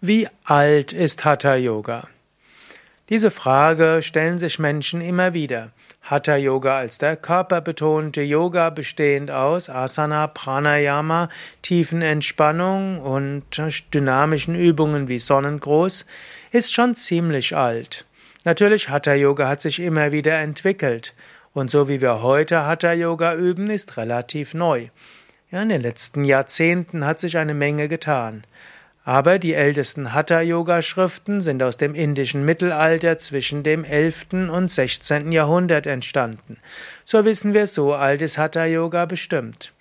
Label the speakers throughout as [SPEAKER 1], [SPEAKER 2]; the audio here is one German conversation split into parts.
[SPEAKER 1] Wie alt ist Hatha Yoga? Diese Frage stellen sich Menschen immer wieder. Hatha Yoga als der körperbetonte Yoga bestehend aus Asana, Pranayama, tiefen Entspannung und dynamischen Übungen wie Sonnengruß ist schon ziemlich alt. Natürlich Hatha Yoga hat sich immer wieder entwickelt und so wie wir heute Hatha Yoga üben, ist relativ neu. Ja, in den letzten Jahrzehnten hat sich eine Menge getan. Aber die ältesten Hatha-Yoga-Schriften sind aus dem indischen Mittelalter zwischen dem 11. und 16. Jahrhundert entstanden. So wissen wir, so alt ist Hatha-Yoga bestimmt.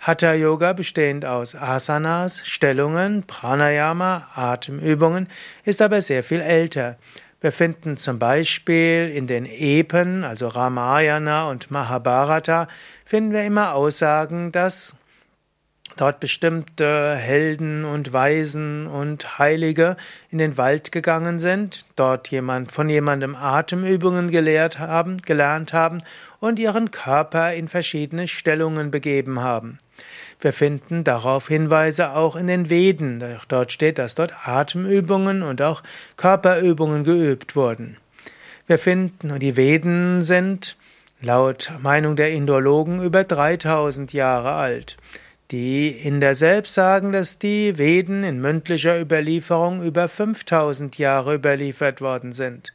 [SPEAKER 1] Hatha-Yoga bestehend aus Asanas, Stellungen, Pranayama, Atemübungen, ist aber sehr viel älter. Wir finden zum Beispiel in den Epen, also Ramayana und Mahabharata, finden wir immer Aussagen, dass dort bestimmte Helden und Weisen und Heilige in den Wald gegangen sind, dort jemand von jemandem Atemübungen gelehrt haben, gelernt haben und ihren Körper in verschiedene Stellungen begeben haben. Wir finden darauf Hinweise auch in den Veden. Dort steht, dass dort Atemübungen und auch Körperübungen geübt wurden. Wir finden, und die Veden sind laut Meinung der Indologen über 3000 Jahre alt. Die Inder selbst sagen, dass die Veden in mündlicher Überlieferung über 5000 Jahre überliefert worden sind.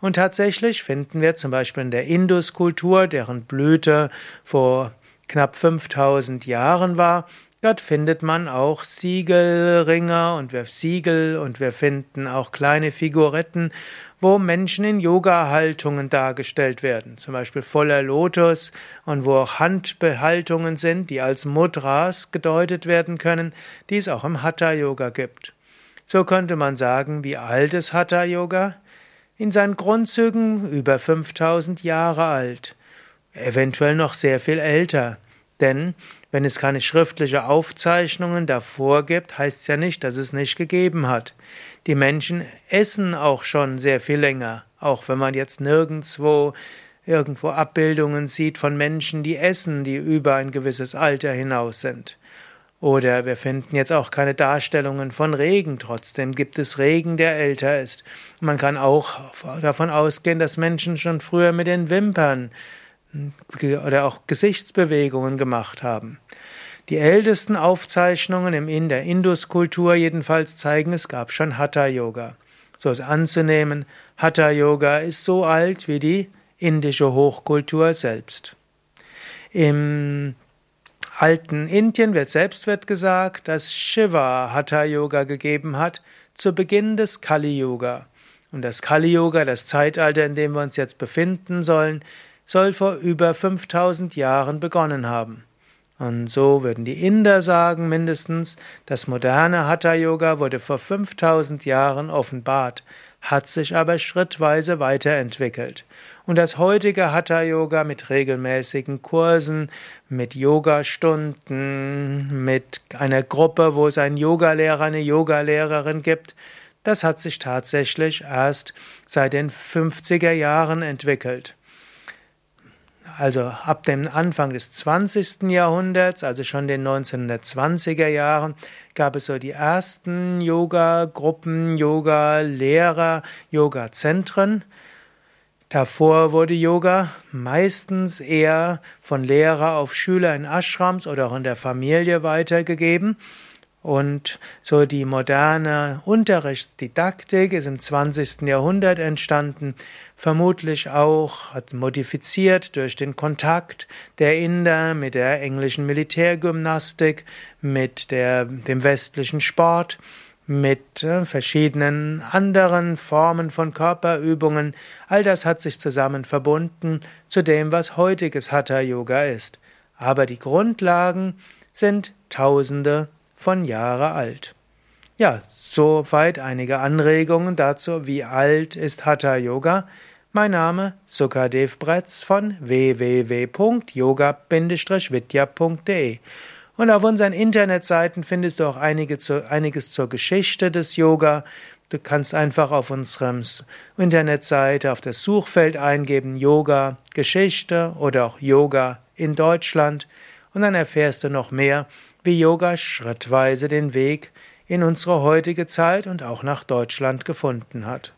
[SPEAKER 1] Und tatsächlich finden wir zum Beispiel in der Induskultur, deren Blüte vor knapp 5000 Jahren war, Dort findet man auch Siegelringe und wir Siegel und wir finden auch kleine Figuretten, wo Menschen in Yoga-Haltungen dargestellt werden. Zum Beispiel voller Lotus und wo auch Handbehaltungen sind, die als Mudras gedeutet werden können, die es auch im Hatha-Yoga gibt. So könnte man sagen, wie alt ist Hatha-Yoga? In seinen Grundzügen über 5000 Jahre alt. Eventuell noch sehr viel älter. Denn wenn es keine schriftliche Aufzeichnungen davor gibt, heißt es ja nicht, dass es nicht gegeben hat. Die Menschen essen auch schon sehr viel länger, auch wenn man jetzt nirgendwo irgendwo Abbildungen sieht von Menschen, die essen, die über ein gewisses Alter hinaus sind. Oder wir finden jetzt auch keine Darstellungen von Regen, trotzdem gibt es Regen, der älter ist. Man kann auch davon ausgehen, dass Menschen schon früher mit den Wimpern oder auch Gesichtsbewegungen gemacht haben. Die ältesten Aufzeichnungen in der Induskultur jedenfalls zeigen, es gab schon Hatha-Yoga. So ist anzunehmen, Hatha-Yoga ist so alt wie die indische Hochkultur selbst. Im alten Indien wird selbst wird gesagt, dass Shiva Hatha-Yoga gegeben hat zu Beginn des Kali-Yoga. Und das Kali-Yoga, das Zeitalter, in dem wir uns jetzt befinden sollen, soll vor über 5000 Jahren begonnen haben. Und so würden die Inder sagen mindestens, das moderne Hatha Yoga wurde vor 5000 Jahren offenbart, hat sich aber schrittweise weiterentwickelt. Und das heutige Hatha Yoga mit regelmäßigen Kursen, mit Yogastunden, mit einer Gruppe, wo es einen Yogalehrer, eine Yogalehrerin gibt, das hat sich tatsächlich erst seit den 50er Jahren entwickelt also ab dem Anfang des 20. Jahrhunderts, also schon den 1920er Jahren, gab es so die ersten Yoga-Gruppen, Yoga-Lehrer, Yoga-Zentren. Davor wurde Yoga meistens eher von Lehrer auf Schüler in Ashrams oder auch in der Familie weitergegeben. Und so die moderne Unterrichtsdidaktik ist im 20. Jahrhundert entstanden, vermutlich auch modifiziert durch den Kontakt der Inder mit der englischen Militärgymnastik, mit der, dem westlichen Sport, mit äh, verschiedenen anderen Formen von Körperübungen. All das hat sich zusammen verbunden zu dem, was heutiges Hatha Yoga ist. Aber die Grundlagen sind Tausende von Jahre alt. Ja, soweit einige Anregungen dazu, wie alt ist Hatha Yoga. Mein Name Sukadev Bretz von www.yoga-vidya.de und auf unseren Internetseiten findest du auch einige zu, einiges zur Geschichte des Yoga. Du kannst einfach auf unserer Internetseite auf das Suchfeld eingeben Yoga Geschichte oder auch Yoga in Deutschland und dann erfährst du noch mehr wie Yoga schrittweise den Weg in unsere heutige Zeit und auch nach Deutschland gefunden hat.